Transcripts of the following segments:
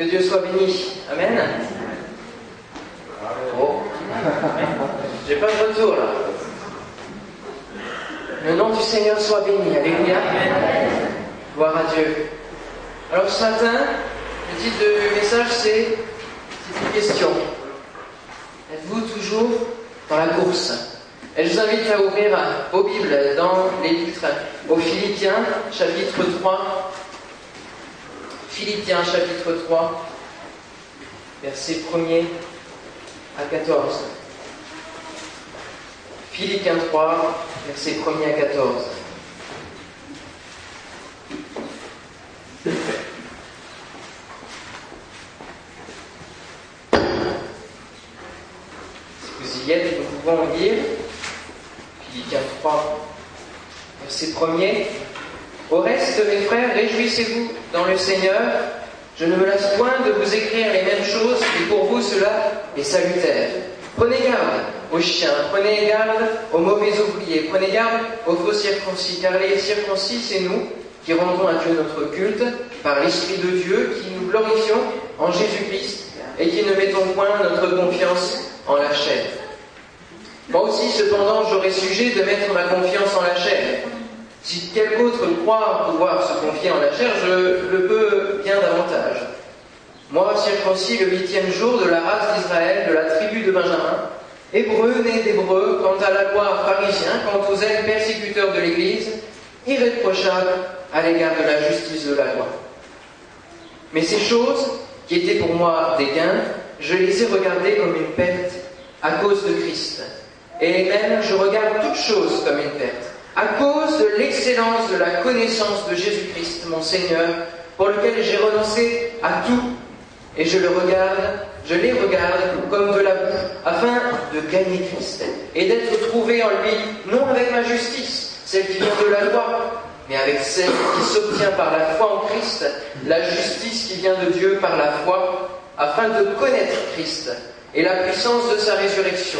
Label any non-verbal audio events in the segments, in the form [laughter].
Que Dieu soit béni. Amen. Oh. J'ai pas de retour là. Le nom du Seigneur soit béni. Alléluia. Gloire à Dieu. Alors ce matin, le titre du message c'est une question. Êtes-vous toujours dans la course? Et je vous invite à ouvrir vos Bibles dans les livres aux Philippiens, chapitre 3. Philippiens, chapitre 3, versets 1er à 14. Philippiens 3, versets 1er à 14. Si vous y êtes, nous pouvons lire Philippiens 3, verset 1er. Au reste, mes frères, réjouissez-vous dans le Seigneur. Je ne me lasse point de vous écrire les mêmes choses, et pour vous cela est salutaire. Prenez garde aux chiens, prenez garde aux mauvais ouvriers, prenez garde aux faux circoncis, car les circoncis, c'est nous qui rendons à Dieu notre culte par l'Esprit de Dieu, qui nous glorifions en Jésus-Christ et qui ne mettons point notre confiance en la chair. Moi aussi, cependant, j'aurais sujet de mettre ma confiance en la chair. Si quelque autre croit pouvoir se confier en la chair, je le peux bien davantage. Moi, circoncis le huitième jour de la race d'Israël, de la tribu de Benjamin, hébreu né d'hébreu, quant à la loi pharisien, quant aux ailes persécuteurs de l'Église, irréprochable à l'égard de la justice de la loi. Mais ces choses, qui étaient pour moi des gains, je les ai regardées comme une perte à cause de Christ. Et même je regarde toutes choses comme une perte, à cause de l'excellence de la connaissance de Jésus-Christ, mon Seigneur, pour lequel j'ai renoncé à tout, et je le regarde, je les regarde comme de la boue, afin de gagner Christ, et d'être trouvé en lui, non avec ma justice, celle qui vient de la loi, mais avec celle qui s'obtient par la foi en Christ, la justice qui vient de Dieu par la foi, afin de connaître Christ et la puissance de sa résurrection,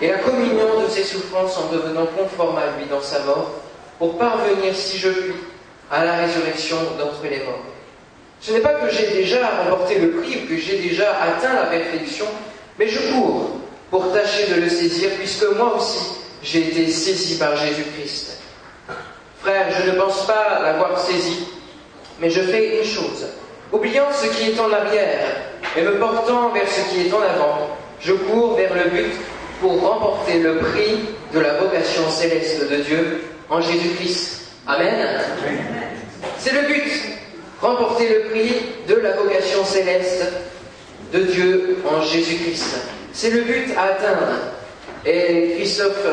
et la communion de ses souffrances en devenant conforme à lui dans sa mort, pour parvenir, si je puis, à la résurrection d'entre les morts. Ce n'est pas que j'ai déjà remporté le prix ou que j'ai déjà atteint la perfection, mais je cours pour tâcher de le saisir, puisque moi aussi j'ai été saisi par Jésus-Christ. Frère, je ne pense pas l'avoir saisi, mais je fais une chose. Oubliant ce qui est en arrière et me portant vers ce qui est en avant, je cours vers le but pour remporter le prix de la vocation céleste de Dieu en Jésus-Christ. Amen. C'est le but. Remporter le prix de la vocation céleste de Dieu en Jésus-Christ. C'est le but à atteindre. Et Christophe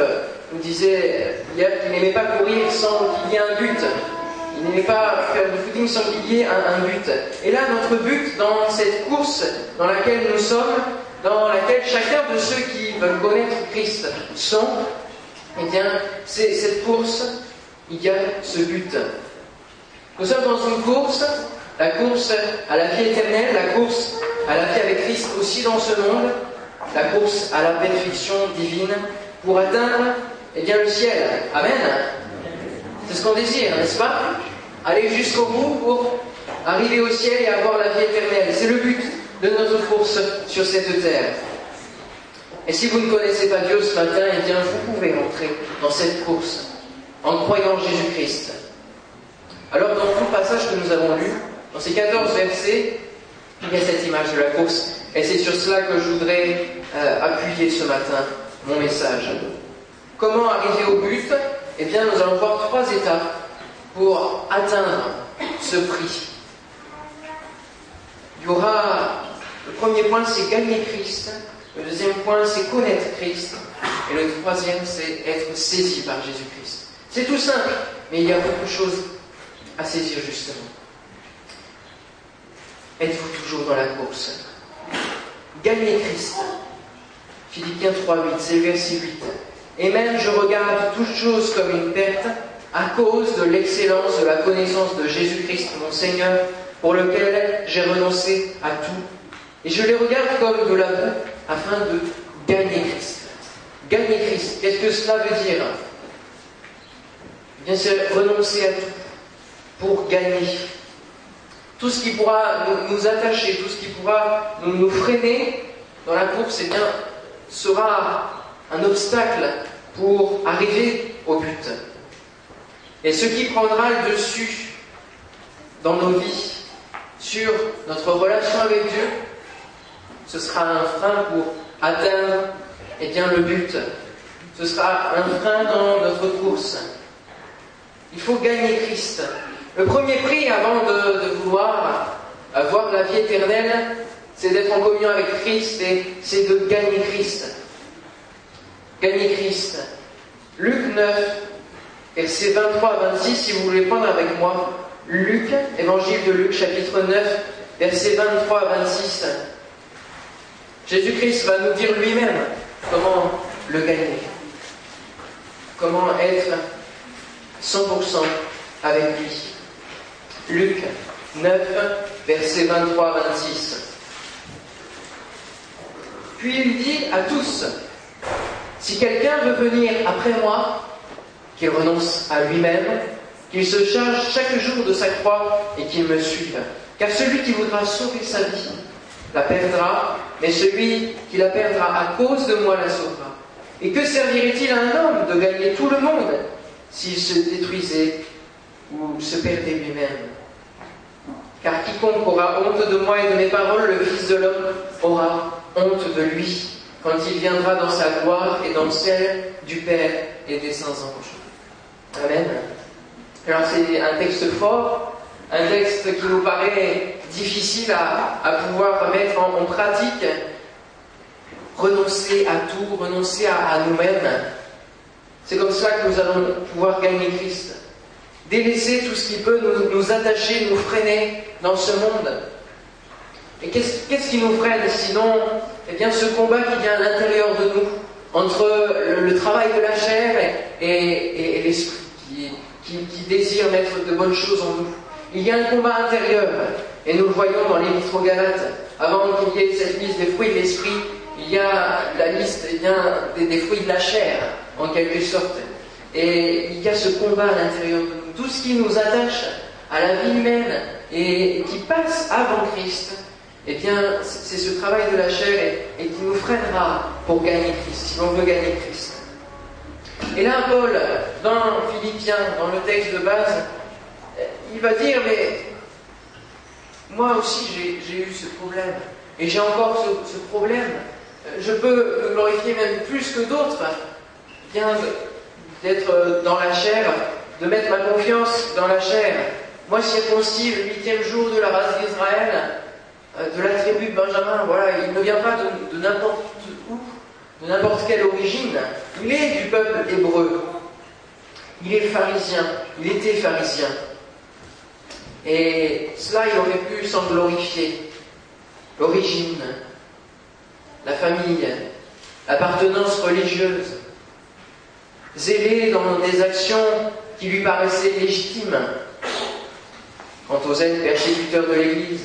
nous disait hier qu'il n'aimait pas courir sans qu'il y ait un but. Il n'aimait pas faire du footing sans qu'il y ait un, un, but. Et là, notre but dans cette course dans laquelle nous sommes, dans laquelle chacun de ceux qui veulent connaître Christ sont, eh bien, c'est cette course, il y a ce but. Nous sommes dans une course, la course à la vie éternelle, la course à la vie avec Christ aussi dans ce monde, la course à la perfection divine pour atteindre eh bien, le ciel. Amen. C'est ce qu'on désire, n'est-ce pas? Aller jusqu'au bout pour arriver au ciel et avoir la vie éternelle. C'est le but de notre course sur cette terre. Et si vous ne connaissez pas Dieu ce matin, eh bien, vous pouvez entrer dans cette course en croyant Jésus-Christ. Alors, dans tout le passage que nous avons lu, dans ces 14 versets, il y a cette image de la course. Et c'est sur cela que je voudrais euh, appuyer ce matin mon message. Comment arriver au but? Eh bien, nous allons voir trois étapes pour atteindre ce prix. Il y aura, le premier point, c'est gagner Christ. Le deuxième point, c'est connaître Christ. Et le troisième, c'est être saisi par Jésus-Christ. C'est tout simple, mais il y a beaucoup de choses à saisir justement. Êtes-vous toujours dans la course? Gagnez Christ. Philippiens 3.8, c'est le verset 8. Et même je regarde toutes choses comme une perte à cause de l'excellence de la connaissance de Jésus-Christ, mon Seigneur, pour lequel j'ai renoncé à tout. Et je les regarde comme de la afin de gagner Christ. Gagner Christ, qu'est-ce que cela veut dire eh Bien, c'est renoncer à tout pour gagner. tout ce qui pourra nous, attacher, tout ce qui pourra nous, freiner dans la course, eh bien, sera un obstacle pour arriver au but. Et ce qui prendra le dessus dans nos vies, sur notre relation avec Dieu, ce sera un frein pour atteindre eh bien, le but. Ce sera un frein dans notre course. Il faut gagner Christ. Le premier prix avant de, vouloir avoir la vie éternelle, c'est d'être en communion avec Christ et c'est de gagner Christ. Gagner Christ. Luc 9, versets 23 à 26, si vous voulez prendre avec moi. Luc, évangile de Luc, chapitre 9, versets 23 à 26. Jésus-Christ va nous dire lui-même comment le gagner. Comment être 100% avec lui. Luc 9, versets 23 à 26. Puis il dit à tous, si quelqu'un veut venir après moi, qu'il renonce à lui-même, qu'il se charge chaque jour de sa croix et qu'il me suive. Car celui qui voudra sauver sa vie la perdra, mais celui qui la perdra à cause de moi la sauvera. Et que servirait-il à un homme de gagner tout le monde s'il se détruisait ou se perdait lui-même Car quiconque aura honte de moi et de mes paroles, le Fils de l'homme aura honte de lui quand il viendra dans sa gloire et dans celle du Père et des saints anges. Amen. Alors c'est un texte fort, un texte qui nous paraît difficile à, pouvoir mettre en, pratique, renoncer à tout, renoncer à, nous-mêmes. C'est comme ça que nous allons pouvoir gagner Christ. Délaisser tout ce qui peut nous, attacher, nous freiner dans ce monde. Et qu'est-ce qui nous freine sinon? Eh bien ce combat qui vient à l'intérieur de nous, entre le, travail de la chair et, l'esprit qui, désire mettre de bonnes choses en nous. Il y a un combat intérieur, et nous le voyons dans l'Épître aux Galates. Avant qu'il y ait cette liste des fruits de l'esprit, il y a la liste eh des, fruits de la chair, en quelque sorte. Et il y a ce combat à l'intérieur de nous. Tout ce qui nous attache à la vie humaine et qui passe avant Christ, eh bien, c'est ce travail de la chair et, qui nous freinera pour gagner Christ, si l'on veut gagner Christ. Et là, Paul, dans Philippiens, dans le texte de base, il va dire, mais moi aussi j'ai eu ce problème, et j'ai encore ce, problème. Je peux me glorifier même plus que d'autres, bien d'être dans la chair, de mettre ma confiance dans la chair. Moi, circoncis le huitième jour de la race d'Israël, euh, de la tribu de Benjamin, voilà, il ne vient pas de n'importe où, de n'importe quelle origine. Il est du peuple hébreu. Il est pharisien. Il était pharisien. Et cela, il aurait pu s'en glorifier. L'origine, la famille, l'appartenance religieuse, zélé dans des actions qui lui paraissaient légitimes quant aux aides persécuteurs de l'Église.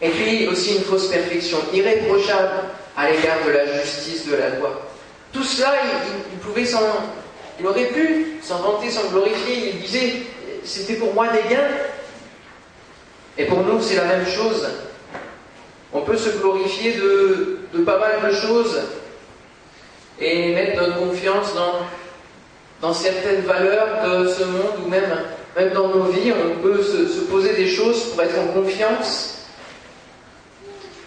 Et puis aussi une fausse perfection, irréprochable à l'égard de la justice de la loi. Tout cela, il, pouvait s'en, il aurait pu s'en vanter, s'en glorifier. Il disait c'était pour moi des gains. Et pour nous, c'est la même chose. On peut se glorifier de, pas mal de choses et mettre notre confiance dans, certaines valeurs de ce monde ou même, dans nos vies. On peut se, se poser des choses pour être en confiance.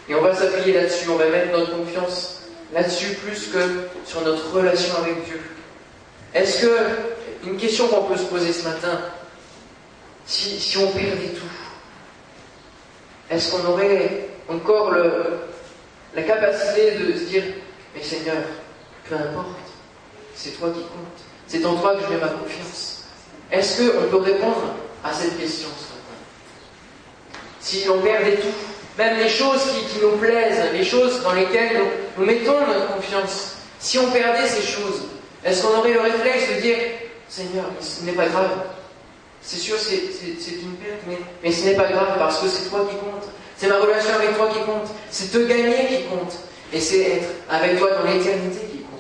Et on va s'appuyer là-dessus, on va mettre notre confiance là-dessus plus que sur notre relation avec Dieu. Est-ce que, une question qu'on peut se poser ce matin, si, on perdait tout Est-ce qu'on aurait encore la capacité de se dire, mais Seigneur, peu importe, c'est toi qui compte, c'est en toi que je mets ma confiance. Est-ce qu'on peut répondre à cette question ce matin? Si on perdait tout, même les choses qui, nous plaisent, les choses dans lesquelles nous, mettons notre confiance, si on perdait ces choses, est-ce qu'on aurait le réflexe de dire, Seigneur, ce n'est pas grave, c'est sûr, c'est une perte, mais, ce n'est pas grave parce que c'est toi qui compte. C'est ma relation avec toi qui compte. C'est te gagner qui compte. Et c'est être avec toi dans l'éternité qui compte.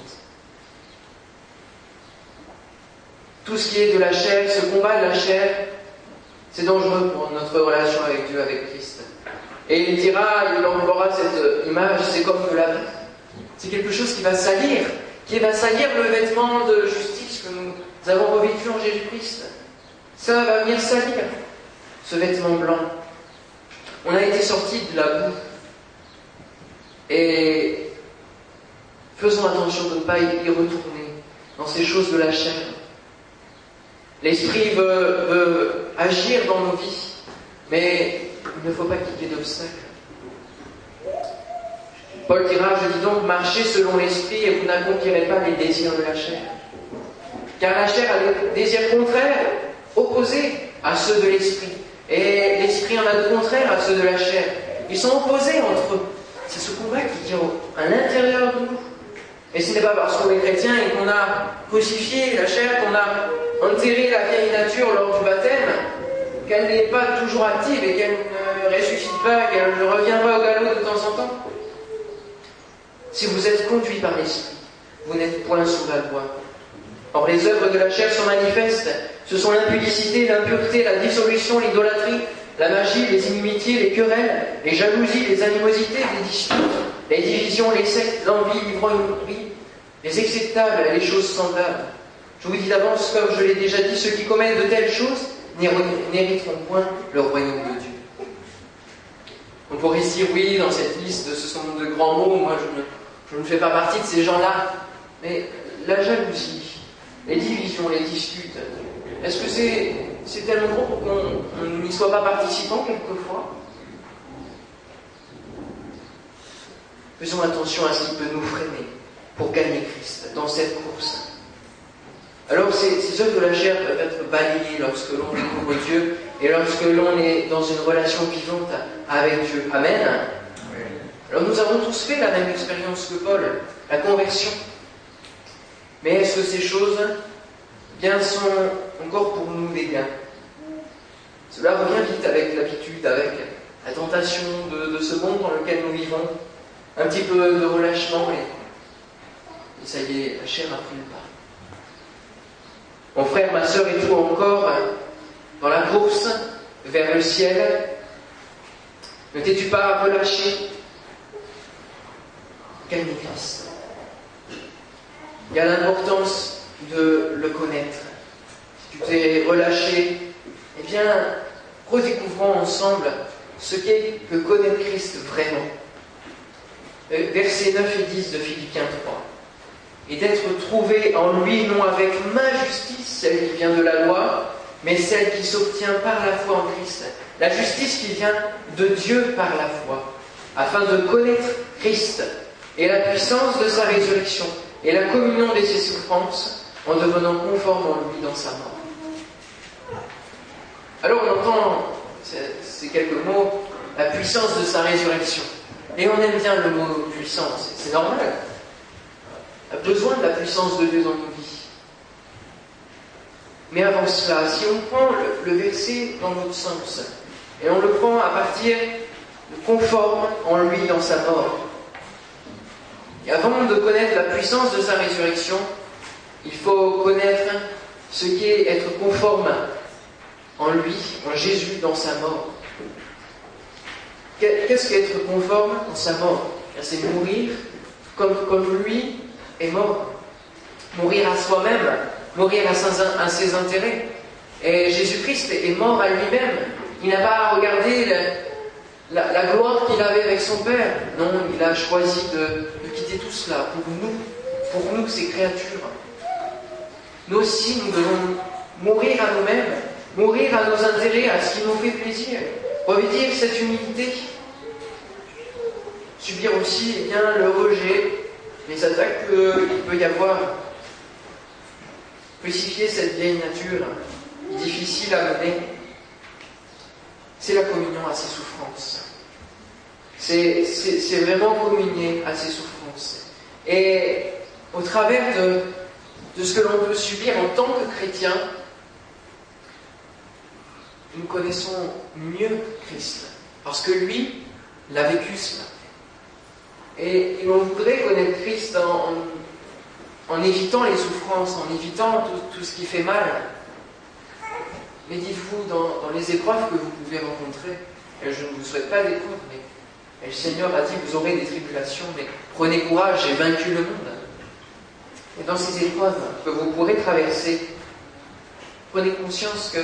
Tout ce qui est de la chair, ce combat de la chair, C'est dangereux pour notre relation avec Dieu, avec Christ. Et il dira, il emploiera cette image, c'est comme de la C'est quelque chose qui va salir, qui va salir le vêtement de justice que nous avons revêtu en Jésus-Christ. Ça va venir salir ce vêtement blanc. On a été sorti de la boue. Et faisons attention de ne pas y retourner dans ces choses de la chair. L'Esprit veut, agir dans nos vies, mais il ne faut pas ait d'obstacles. Paul dira, je dis donc, marchez selon l'Esprit et vous n'accomplirez pas les désirs de la chair. Car la chair a des désirs contraires, opposés à ceux de l'Esprit. Et l'Esprit en a de contraires à ceux de la chair. Ils sont opposés entre eux. C'est ce combat qui est à l'intérieur de nous. Et ce n'est pas parce qu'on est chrétien et qu'on a crucifié la chair, qu'on a enterré la vieille nature lors du baptême, qu'elle n'est pas toujours active et qu'elle ne ressuscite pas, qu'elle ne revient pas au galop de temps en temps. Si vous êtes conduit par l'Esprit, vous n'êtes point sous la loi. Or, les œuvres de la chair sont manifestes. Ce sont l'impudicité, l'impureté, la dissolution, l'idolâtrie, la magie, les inimitiés, les querelles, les jalousies, les animosités, les disputes, les divisions, les sectes, l'envie, l'ivrognerie, les acceptables, les choses semblables. Je vous dis d'avance, comme je l'ai déjà dit, ceux qui commettent de telles choses n'hériteront point le royaume de Dieu. On pourrait se dire, oui, dans cette liste, ce sont de grands mots, moi je ne, je ne fais pas partie de ces gens-là. Mais la jalousie, les divisions, les disputes, est-ce que c'est tellement gros pour qu'on n'y soit pas participant quelquefois? Faisons attention à ce qui peut nous freiner pour gagner Christ dans cette course. Alors ces, ces œuvres de la chair peuvent être balayées lorsque l'on découvre Dieu et lorsque l'on est dans une relation vivante avec Dieu. Amen? Alors nous avons tous fait la même expérience que Paul, la conversion. Mais est-ce que ces choses bien sont encore pour nous des gains Cela revient vite avec l'habitude, avec la tentation de, ce monde dans lequel nous vivons, un petit peu de relâchement et ça y est, la chair a pris le pas. Mon frère, ma soeur et tout encore, dans la course vers le ciel, ne t'es-tu pas relâché? Gagne Christ. Il y a l'importance de le connaître. Si tu t'es relâché, eh bien, redécouvrons ensemble ce qu'est que connaître Christ vraiment. Euh, versets 9 et 10 de Philippiens 3 et d'être trouvé en lui non avec ma justice, celle qui vient de la loi, mais celle qui s'obtient par la foi en Christ. La justice qui vient de Dieu par la foi, afin de connaître Christ et la puissance de sa résurrection et la communion de ses souffrances en devenant conforme en lui dans sa mort. Alors on entend ces quelques mots, la puissance de sa résurrection. Et on aime bien le mot puissance, c'est normal a besoin de la puissance de Dieu dans nos vies. Mais avant cela, si on prend le, verset dans l'autre sens, et on le prend à partir de conforme en lui dans sa mort, et avant de connaître la puissance de sa résurrection, il faut connaître ce qu'est être conforme en lui, en Jésus, dans sa mort. Qu'est-ce qu'être conforme en sa mort? C'est mourir comme, comme lui est mort. Mourir à soi-même, mourir à ses, intérêts. Et Jésus-Christ est mort à lui-même. Il n'a pas regardé la, la, gloire qu'il avait avec son Père. Non, il a choisi de quitter tout cela pour nous, pour nous, ces créatures. Nous aussi, nous devons mourir à nous-mêmes, mourir à nos intérêts, à ce qui nous fait plaisir, revêtir cette humilité, subir aussi eh bien, le rejet, les attaques qu'il peut y avoir. Crucifier cette vieille nature difficile à mener, c'est la communion à ses souffrances. C'est vraiment communier à ses souffrances. Et au travers de, ce que l'on peut subir en tant que chrétien, nous connaissons mieux Christ. Parce que lui l'a vécu cela. Et, on voudrait connaître Christ en, évitant les souffrances, en évitant tout, ce qui fait mal. mais dites-vous dans, les épreuves que vous pouvez rencontrer, et je ne vous souhaite pas d'épreuves, mais le Seigneur a dit, vous aurez des tribulations, mais prenez courage, j'ai vaincu le monde. Et dans ces épreuves que vous pourrez traverser, prenez conscience que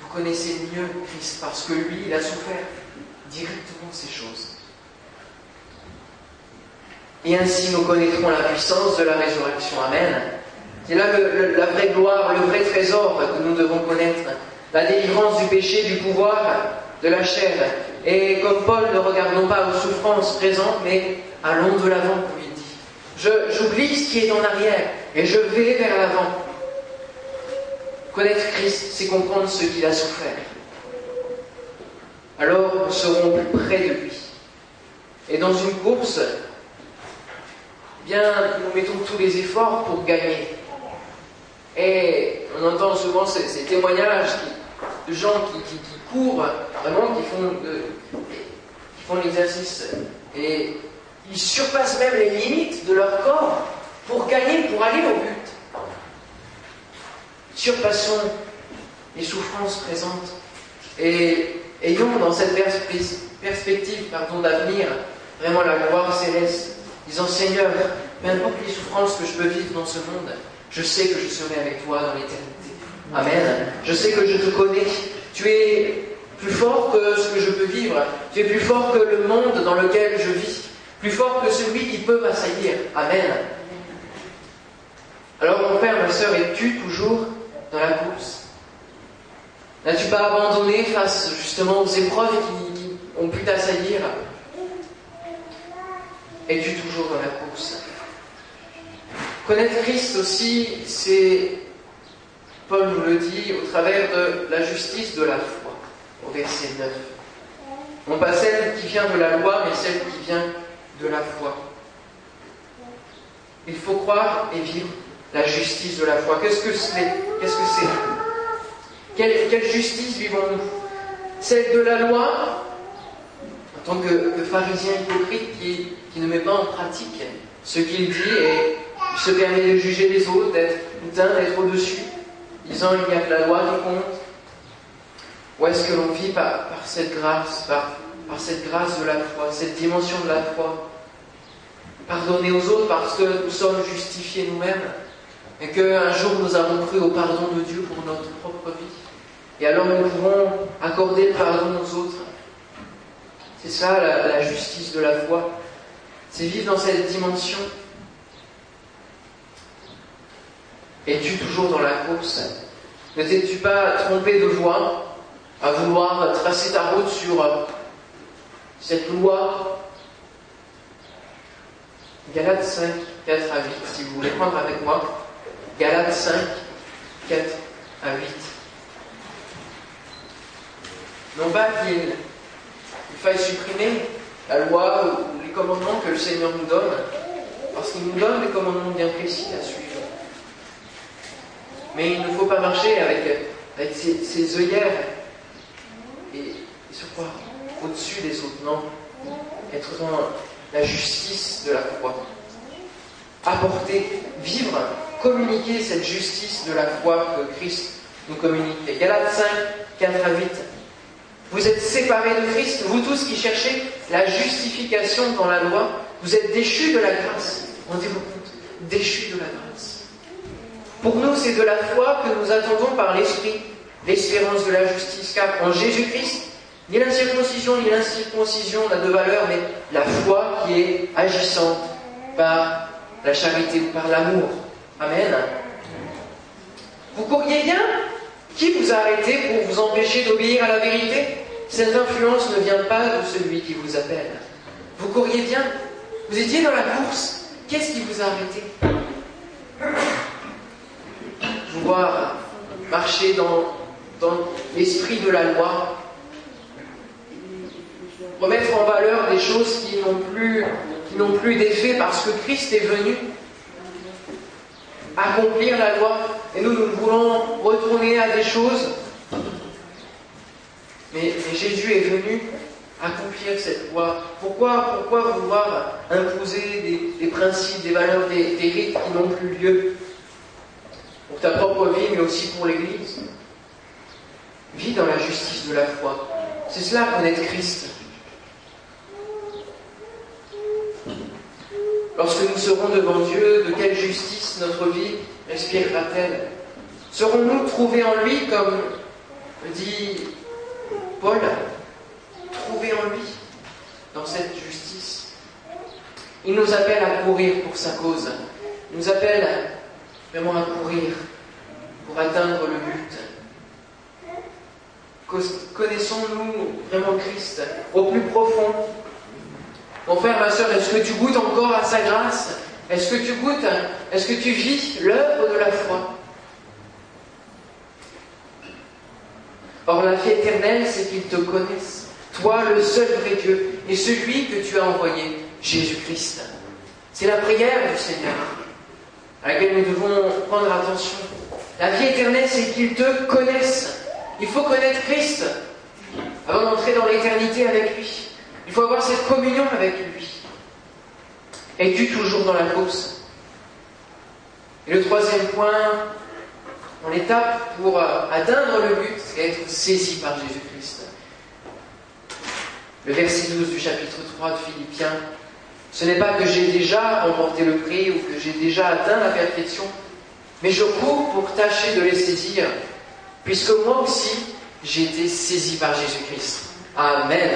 vous connaissez mieux Christ parce que lui, il a souffert directement ces choses. Et ainsi nous connaîtrons la puissance de la résurrection. Amen. C'est là la vraie gloire, le vrai trésor que nous devons connaître. La délivrance du péché, du pouvoir, de la chair. Et comme Paul, ne regardons pas aux souffrances présentes, mais allons de l'avant, comme il dit. J'oublie ce qui est en arrière et je vais vers l'avant. Connaître Christ, c'est comprendre ce qu'il a souffert. Alors nous serons plus près de lui. Et dans une course, bien, nous mettons tous les efforts pour gagner. Et on entend souvent ces, témoignages de gens qui, courent, vraiment, qui font, qui font l'exercice. Et ils surpassent même les limites de leur corps pour gagner, pour aller au but. Surpassons les souffrances présentes et ayons dans cette perspective d'avenir vraiment la gloire céleste, disant Seigneur, peu importe les souffrances que je peux vivre dans ce monde, je sais que je serai avec toi dans l'éternité. Amen. Je sais que je te connais. Tu es plus fort que ce que je peux vivre. Tu es plus fort que le monde dans lequel je vis. Plus fort que celui qui peut m'assaillir. Amen. Alors mon père, ma soeur, es-tu toujours dans la course? N'as-tu pas abandonné face justement aux épreuves qui, ont pu t'assaillir? Es-tu toujours dans la course? Connaître Christ aussi, c'est, Paul nous le dit, au travers de la justice de la foi, au verset 9. Non pas celle qui vient de la loi, mais celle qui vient de la foi. Il faut croire et vivre la justice de la foi. Qu'est-ce que c'est? Quelle, justice vivons-nous? Celle de la loi, en tant que, pharisien hypocrite qui, qui, ne met pas en pratique ce qu'il dit et se permet de juger les autres, d'être d'être au-dessus, disant il n'y a que la loi qui compte Ou est-ce que l'on vit par, cette grâce, par, cette grâce de la foi, cette dimension de la foi? Pardonner aux autres parce que nous sommes justifiés nous-mêmes et qu'un jour nous avons cru au pardon de Dieu pour notre propre vie. Et alors nous pouvons accorder le pardon aux autres. C'est ça la, justice de la foi. C'est vivre dans cette dimension. Es-tu toujours dans la course? Ne t'es-tu pas trompé de voie à vouloir tracer ta route sur euh, cette loi Galates 5, 4 à 8, si vous voulez prendre avec moi. Galates 5, 4 à 8. Non pas qu'il faille supprimer la loi ou les commandements que le Seigneur nous donne, parce qu'il nous donne des commandements bien précis à suivre. Mais il ne faut pas marcher avec, avec ses, œillères et, et se croire au-dessus des autres. Non, être dans la justice de la foi. Apporter, vivre communiquer cette justice de la foi que Christ nous communique. Galates 5, 4 à 8. Vous êtes séparés de Christ, vous tous qui cherchez la justification dans la loi, vous êtes déchus de la grâce. Rendez-vous compte, déchus de la grâce. Pour nous, c'est de la foi que nous attendons par l'Esprit, l'espérance de la justice, car en Jésus-Christ, ni la circoncision ni l'incirconcision n'a de valeur, mais la foi qui est agissante par la charité ou par l'amour. Amen. Vous courriez bien Qui vous a arrêté pour vous empêcher d'obéir à la vérité? Cette influence ne vient pas de celui qui vous appelle. Vous courriez bien Vous étiez dans la course. Qu'est-ce qui vous a arrêté? Marcher dans, dans l'esprit de la loi, remettre en valeur des choses qui n'ont plus, d'effet parce que Christ est venu accomplir la loi. Et nous, nous voulons retourner à des choses. Mais, Jésus est venu accomplir cette loi. Pourquoi, vouloir imposer des, principes, des valeurs, des rites qui n'ont plus lieu Pour ta propre vie, mais aussi pour l'Église? Vis dans la justice de la foi. C'est cela connaître Christ. Lorsque nous serons devant Dieu, de quelle justice notre vie respirera-t-elle? Serons-nous trouvés en lui, comme dit Paul, trouvés en lui, dans cette justice? Il nous appelle à courir pour sa cause. Il nous appelle vraiment à courir pour atteindre le but. Connaissons-nous vraiment Christ au plus profond? Mon frère, ma soeur, est-ce que tu goûtes encore à sa grâce? Est-ce que tu goûtes, est-ce que tu vis l'œuvre de la foi? Or, la vie éternelle, c'est qu'ils te connaissent, toi, le seul vrai Dieu, et celui que tu as envoyé, Jésus-Christ. C'est la prière du Seigneur à laquelle nous devons prendre attention. La vie éternelle, c'est qu'ils te connaissent. Il faut connaître Christ avant d'entrer dans l'éternité avec lui. Il faut avoir cette communion avec lui. Es-tu toujours dans la course? Et le troisième point, en étape pour euh, atteindre le but, c'est être saisi par Jésus-Christ. Le verset 12 du chapitre 3 de Philippiens ce n'est pas que j'ai déjà remporté le prix ou que j'ai déjà atteint la perfection, mais je cours pour tâcher de les saisir, puisque moi aussi j'ai été saisi par Jésus-Christ. Amen.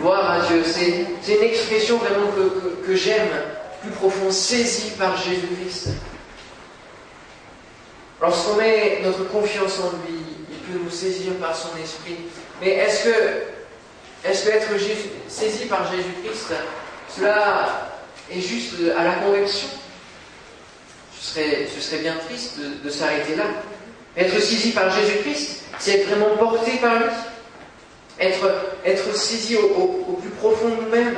Gloire à Dieu. C'est une expression vraiment que, que j'aime, plus profond, saisi par Jésus-Christ. Lorsqu'on met notre confiance en lui, il peut nous saisir par son esprit. Mais est-ce que, est-ce que être saisi par Jésus-Christ, cela est juste à la. Ce serait, ce serait bien triste de, s'arrêter là. Être saisi par Jésus-Christ, c'est être vraiment porté par lui. Être, saisi au, plus profond de nous-mêmes.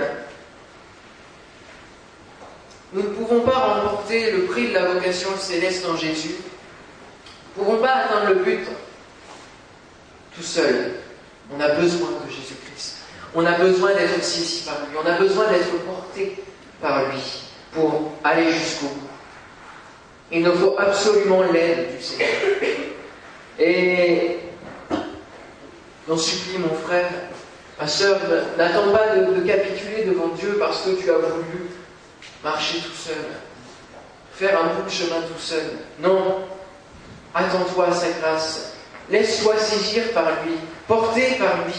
Nous ne pouvons pas remporter le prix de la vocation céleste en Jésus. Nous ne pouvons pas atteindre le but tout seul. On a besoin de Jésus-Christ. On a besoin d'être saisi par lui. On a besoin d'être porté par lui pour aller jusqu'au bout. Il nous faut absolument l'aide du Seigneur. Et j'en supplie mon frère, ma soeur, n'attends pas de, capituler devant Dieu parce que tu as voulu marcher tout seul, faire un bout de chemin tout seul. Non, attends-toi à sa grâce. Laisse-toi saisir par lui, porter par lui.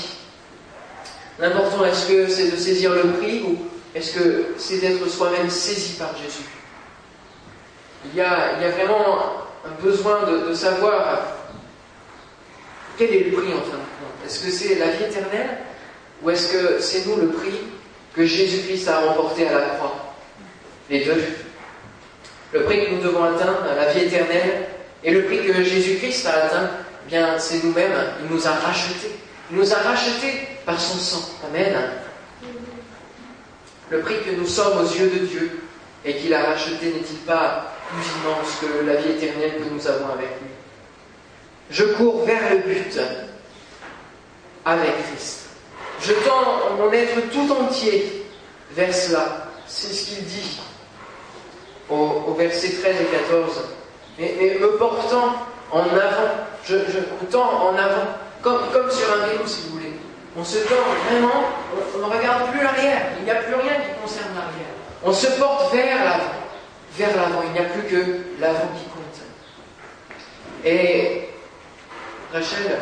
L'important, est-ce que c'est de saisir le prix ou est-ce que c'est d'être soi-même saisi par Jésus? Il y, a, vraiment un besoin de, savoir quel est le prix en fin de compte. Est-ce que c'est la vie éternelle ou est-ce que c'est nous le prix que Jésus-Christ a remporté à la croix? Les deux. Le prix que nous devons atteindre, la vie éternelle, et le prix que Jésus-Christ a atteint, eh bien c'est nous-mêmes. Il nous a rachetés. Il nous a rachetés par son sang. Amen. Le prix que nous sommes aux yeux de Dieu et qu'il a racheté n'est-il pas plus immense que la vie éternelle que nous avons avec lui Je cours vers le but avec Christ. Je tends mon être tout entier vers cela. C'est ce qu'il dit au, verset 13 et 14. Mais, me portant en avant, je, tends en avant, comme, comme sur un vélo si vous voulez. On se tend vraiment, on, ne regarde plus l'arrière, il n'y a plus rien qui concerne l'arrière. On se porte vers l'avant, vers l'avant, il n'y a plus que l'avant qui compte. Et Rachel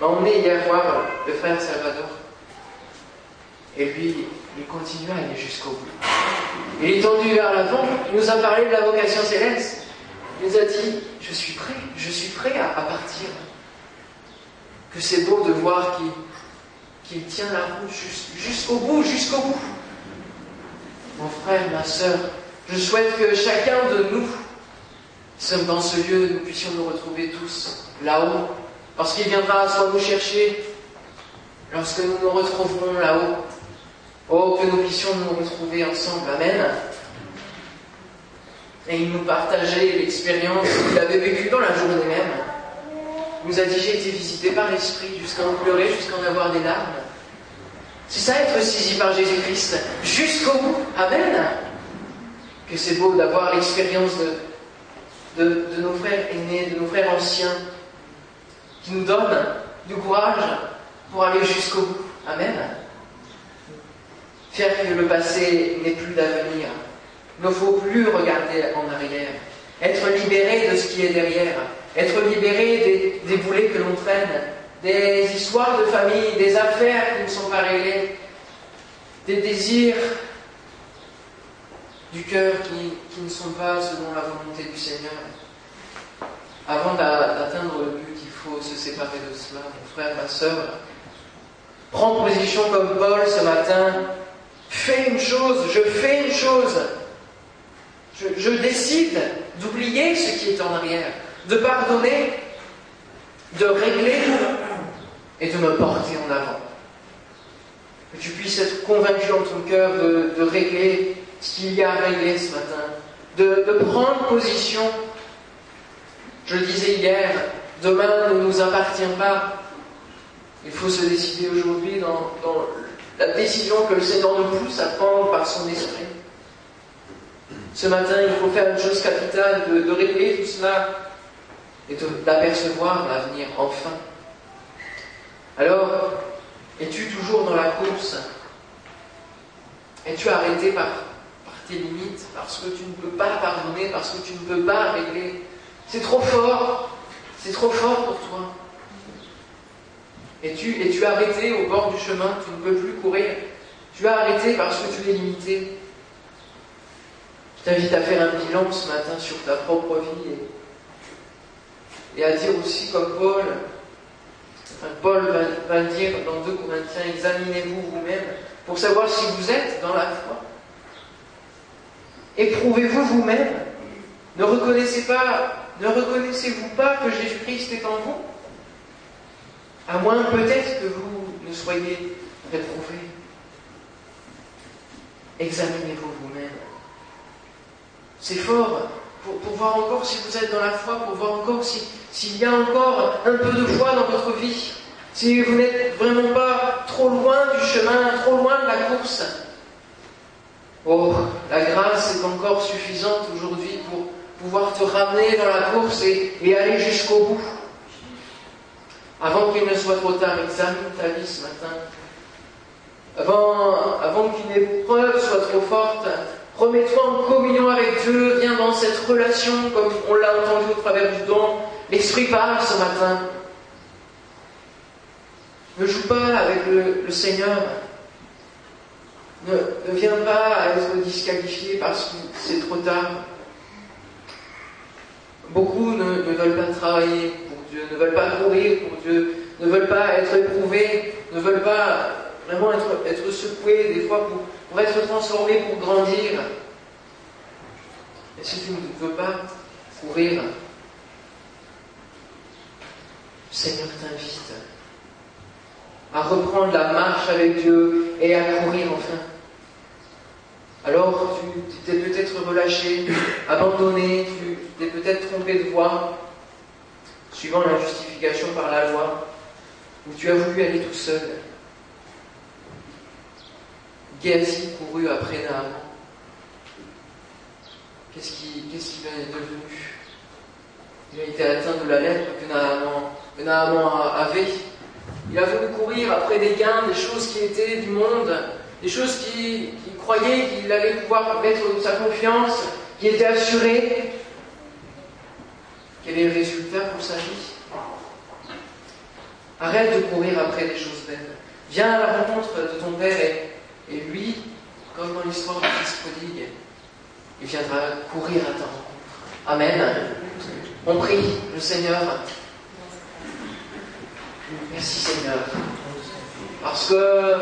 m'a emmené hier voir le frère Salvador. Et lui, il continue à aller jusqu'au bout. Il est tendu vers l'avant, il nous a parlé de la vocation céleste. Il nous a dit, je suis prêt, je suis prêt à, partir. Que c'est beau de voir qu'il qu'il tient la route jusqu'au bout, jusqu'au bout. Mon frère, ma soeur, je souhaite que chacun de nous, sommes dans ce lieu, nous puissions nous retrouver tous là-haut, lorsqu'il viendra soit nous chercher, lorsque nous nous retrouverons là-haut. Oh, que nous puissions nous retrouver ensemble. Amen. Et il nous partageait l'expérience qu'il avait vécue dans la journée même nous a dit j'ai été visité par l'Esprit jusqu'à en pleurer, jusqu'à en avoir des larmes. C'est ça être saisi par Jésus-Christ jusqu'au bout. Amen. Que c'est beau d'avoir l'expérience de, de, nos frères aînés, de nos frères anciens, qui nous donnent du courage pour aller jusqu'au bout. Amen. Faire que le passé n'ait plus d'avenir. Il ne faut plus regarder en arrière. Être libéré de ce qui est derrière. Être libéré des, des boulets que l'on traîne. Des histoires de famille, des affaires qui ne sont pas réglées. Des désirs du cœur qui, ne sont pas selon la volonté du Seigneur. Avant d'atteindre le but, il faut se séparer de cela, mon frère, ma soeur. Prends position comme Paul ce matin. Fais une chose, je fais une chose. Je, décide d'oublier ce qui est en arrière, de pardonner, de régler et de me porter en avant. Que tu puisses être convaincu en ton cœur de régler ce qu'il y a à régler ce matin, de, prendre position. Je le disais hier, demain ne nous appartient pas. Il faut se décider aujourd'hui dans, la décision que le Seigneur nous pousse à prendre par son esprit. Ce matin, il faut faire une chose capitale, de, régler tout cela et d'apercevoir l'avenir enfin. Alors, es-tu toujours dans la course? Es-tu arrêté par tes limites, parce que tu ne peux pas pardonner, parce que tu ne peux pas régler. C'est trop fort, c'est trop fort pour toi. Et tu es-tu arrêté au bord du chemin, tu ne peux plus courir. Tu as arrêté parce que tu es limité. Je t'invite à faire un bilan ce matin sur ta propre vie et, à dire aussi comme Paul, Paul va, va dire dans 2 Corinthiens, examinez-vous vous-même pour savoir si vous êtes dans la foi. Éprouvez-vous vous-même? Ne reconnaissez-vous pas que Jésus-Christ est en vous? À moins peut-être que vous ne soyez réprouvés. Examinez-vous vous-même. C'est fort pour, voir encore si vous êtes dans la foi, pour voir encore s'il y a encore un peu de foi dans votre vie. Si vous n'êtes vraiment pas trop loin du chemin, trop loin de la course. Oh, la grâce est encore suffisante aujourd'hui pour pouvoir te ramener dans la course et, aller jusqu'au bout. Avant qu'il ne soit trop tard, examine ta vie ce matin. Avant, qu'une épreuve soit trop forte, remets-toi en communion avec Dieu, viens dans cette relation comme on l'a entendu au travers du don. L'Esprit parle ce matin. Ne joue pas avec le Seigneur ne, viens pas être disqualifié parce que c'est trop tard. Beaucoup ne, veulent pas travailler pour Dieu, ne veulent pas courir pour Dieu, ne veulent pas être éprouvés, ne veulent pas vraiment être, secoués des fois pour, être transformés, pour grandir. Et si tu ne veux pas courir, Seigneur t'invite à reprendre la marche avec Dieu et à courir enfin. Alors tu t'es peut-être relâché, [coughs] abandonné, tu t'es peut-être trompé de voie, suivant la justification par la loi, ou tu as voulu aller tout seul. Géasi courut après Naaman. Qu'est-ce qui, qu'est-ce qui est devenu? Il a été atteint de la lettre que Naaman, avait. Il a voulu courir après des gains, des choses qui étaient du monde, des choses qu'il croyait qu'il allait pouvoir mettre sa confiance, qui était assuré. Quel est le résultat pour sa vie? Arrête de courir après des choses belles. Viens à la rencontre de ton Père et, lui, comme dans l'histoire du Fils prodigue, il viendra courir à ta rencontre. Amen. On prie le Seigneur. Merci Seigneur. Parce que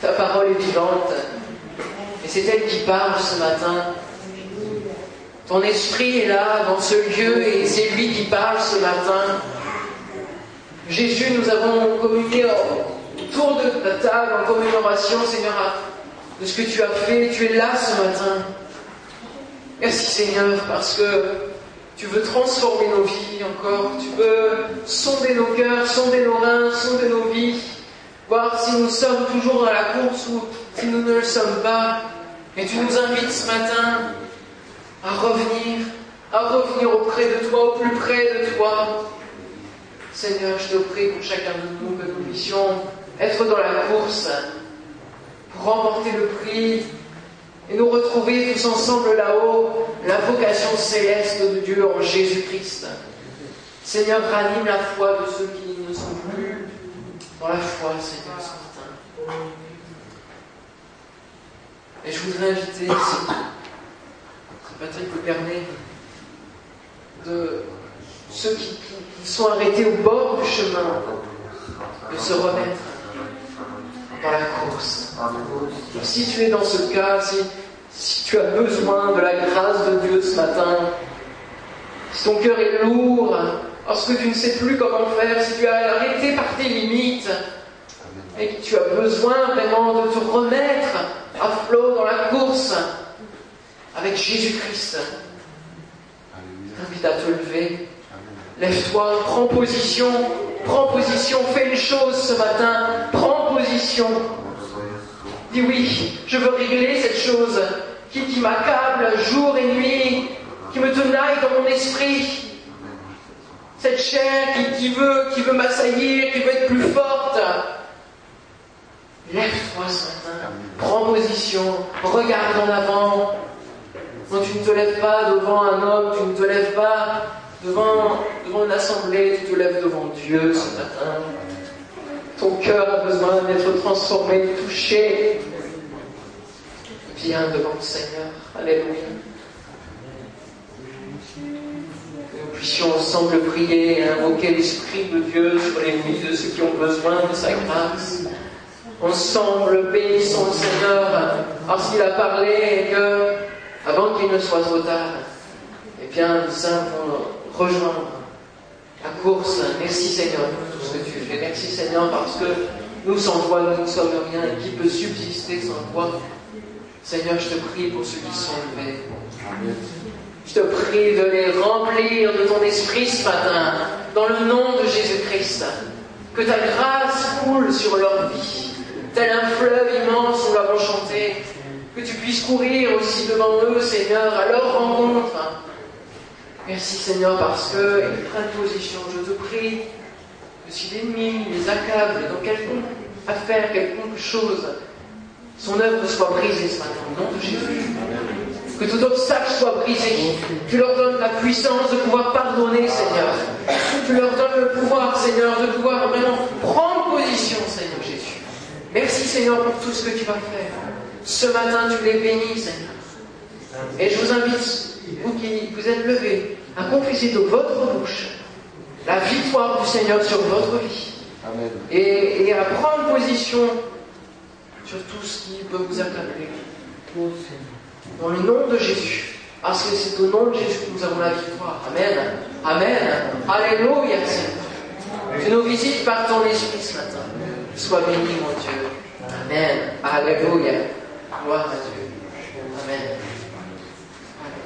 ta parole est vivante. Et c'est elle qui parle ce matin. Ton esprit est là, dans ce lieu, et c'est lui qui parle ce matin. Jésus, nous avons communié autour de ta table en commémoration, Seigneur, de ce que tu as fait. Tu es là ce matin. Merci Seigneur, parce que tu veux transformer nos vies encore. Tu veux sonder nos cœurs, sonder nos reins, sonder nos vies voir si nous sommes toujours dans la course ou si nous ne le sommes pas. Et tu nous invites ce matin à revenir, à revenir auprès de toi, au plus près de toi. Seigneur, je te prie pour chacun de nous que nous puissions être dans la course pour remporter le prix et nous retrouver tous ensemble là-haut, la vocation céleste de Dieu en Jésus-Christ. Seigneur, ranime la foi de ceux qui ne sont plus dans la foi, Seigneur, ce matin. Et je voudrais inviter, si Patrick le permet, de ceux qui, qui sont arrêtés au bord du chemin, de se remettre dans la course. Si tu es dans ce cas, si, si tu as besoin de la grâce de Dieu ce matin, si ton cœur est lourd, lorsque tu ne sais plus comment faire, si tu as arrêté par tes limites, et que tu as besoin vraiment de te remettre à flot dans la course avec Jésus-Christ, t'invite à te lever. Lève-toi, prends position, prends position, fais une chose ce matin, prends position. Dis oui, je veux régler cette chose qui, m'accable jour et nuit, qui me tenaille dans mon esprit. Cette chair qui, veut, m'assaillir, qui veut être plus forte. Lève-toi ce matin, prends position, regarde en avant. Non, tu ne te lèves pas devant un homme, tu ne te lèves pas devant une assemblée, tu te lèves devant Dieu ce matin. Ton cœur a besoin d'être transformé, touché. Viens devant le Seigneur. Alléluia. Que nous puissions ensemble prier et invoquer l'Esprit de Dieu sur les vies de ceux qui ont besoin de sa grâce. Ensemble, bénissons le Seigneur parce qu'il a parlé et que, avant qu'il ne soit trop tard, eh bien, nous avons rejoindre la course. Merci Seigneur pour tout ce que tu fais. Merci Seigneur parce que nous sans toi, nous ne sommes rien et qui peut subsister sans toi. Seigneur, je te prie pour ceux qui sont levés. Je te prie de les remplir de ton esprit ce matin, dans le nom de Jésus-Christ. Que ta grâce coule sur leur vie, tel un fleuve immense, nous l'avons chanté. Que tu puisses courir aussi devant eux, Seigneur, à leur rencontre Merci Seigneur parce qu'ils prennent position. Je te prie que si l'ennemi les accable dans quelconque affaire, quelconque chose, son œuvre soit brisée ce matin au nom de Jésus. Que tout obstacle soit brisé. Tu leur donnes la puissance de pouvoir pardonner, Seigneur. Tu leur donnes le pouvoir, Seigneur, de pouvoir vraiment prendre position, Seigneur Jésus. Merci, Seigneur, pour tout ce que tu vas faire. Ce matin, tu les bénis, Seigneur. Et je vous invite, vous qui vous êtes levés, à confesser de votre bouche la victoire du Seigneur sur votre vie. Amen. Et, et à prendre position sur tout ce qui peut vous accabler. Dans le nom de Jésus. Parce que c'est au nom de Jésus que nous avons la victoire. Amen. Amen. Alléluia, Seigneur. Tu nous visites par ton esprit ce matin. Sois béni, mon Dieu. Amen. Alléluia. Gloire à Dieu.